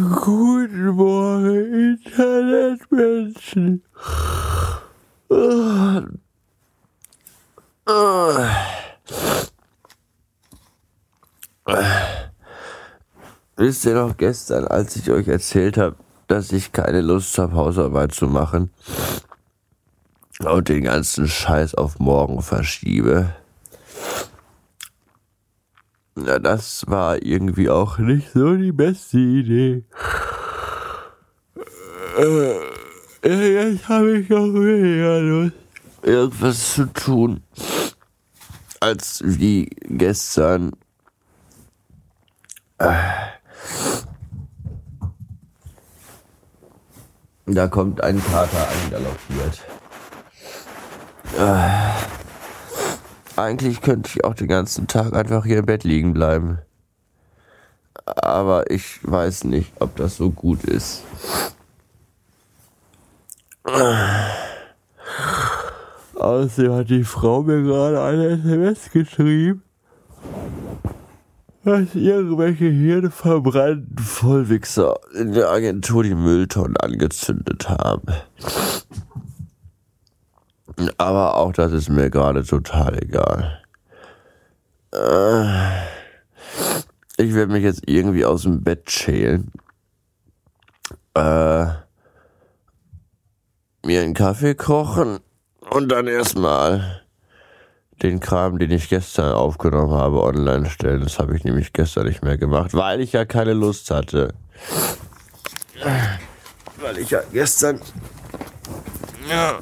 Guten Morgen, Internetmenschen. Wisst ihr noch gestern, als ich euch erzählt habe, dass ich keine Lust habe, Hausarbeit zu machen und den ganzen Scheiß auf morgen verschiebe? Na, das war irgendwie auch nicht so die beste Idee. Äh, jetzt habe ich auch weniger Lust, irgendwas zu tun, als wie gestern. Äh, Da kommt ein Kater angaloppiert. Äh, eigentlich könnte ich auch den ganzen Tag einfach hier im Bett liegen bleiben. Aber ich weiß nicht, ob das so gut ist. Außerdem hat die Frau mir gerade eine SMS geschrieben dass irgendwelche hirnverbrannten Vollwichser in der Agentur die Mülltonnen angezündet haben. Aber auch das ist mir gerade total egal. Äh, ich werde mich jetzt irgendwie aus dem Bett schälen. Äh, mir einen Kaffee kochen und dann erstmal den Kram, den ich gestern aufgenommen habe, online stellen. Das habe ich nämlich gestern nicht mehr gemacht, weil ich ja keine Lust hatte. Weil ich ja gestern ja,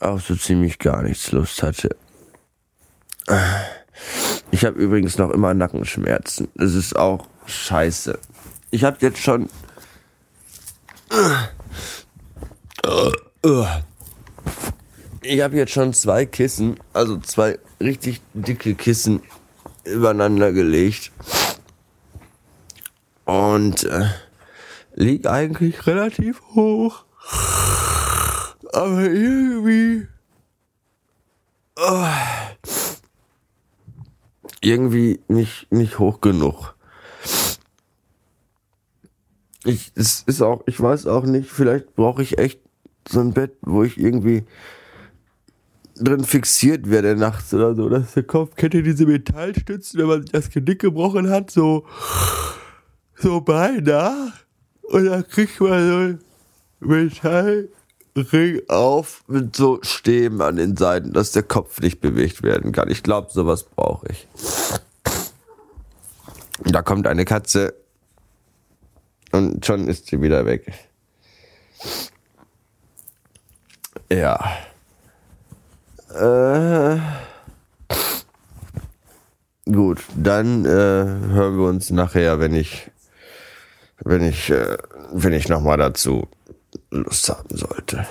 auch so ziemlich gar nichts Lust hatte. Ich habe übrigens noch immer Nackenschmerzen. Das ist auch scheiße. Ich habe jetzt schon ich habe jetzt schon zwei Kissen, also zwei richtig dicke Kissen übereinander gelegt. Und äh, liegt eigentlich relativ hoch. Aber irgendwie. Oh, irgendwie nicht, nicht hoch genug. Ich, es ist auch, ich weiß auch nicht, vielleicht brauche ich echt so ein Bett, wo ich irgendwie drin fixiert werde nachts oder so, dass der Kopf, kennt ihr diese Metallstützen, wenn man sich das Genick gebrochen hat, so, so beinahe. Und dann kriegt man so ein Metallring auf mit so Stäben an den Seiten, dass der Kopf nicht bewegt werden kann. Ich glaube, sowas brauche ich. Da kommt eine Katze und schon ist sie wieder weg. Ja. Äh, gut, dann äh, hören wir uns nachher, wenn ich, wenn ich, äh, wenn ich nochmal dazu Lust haben sollte.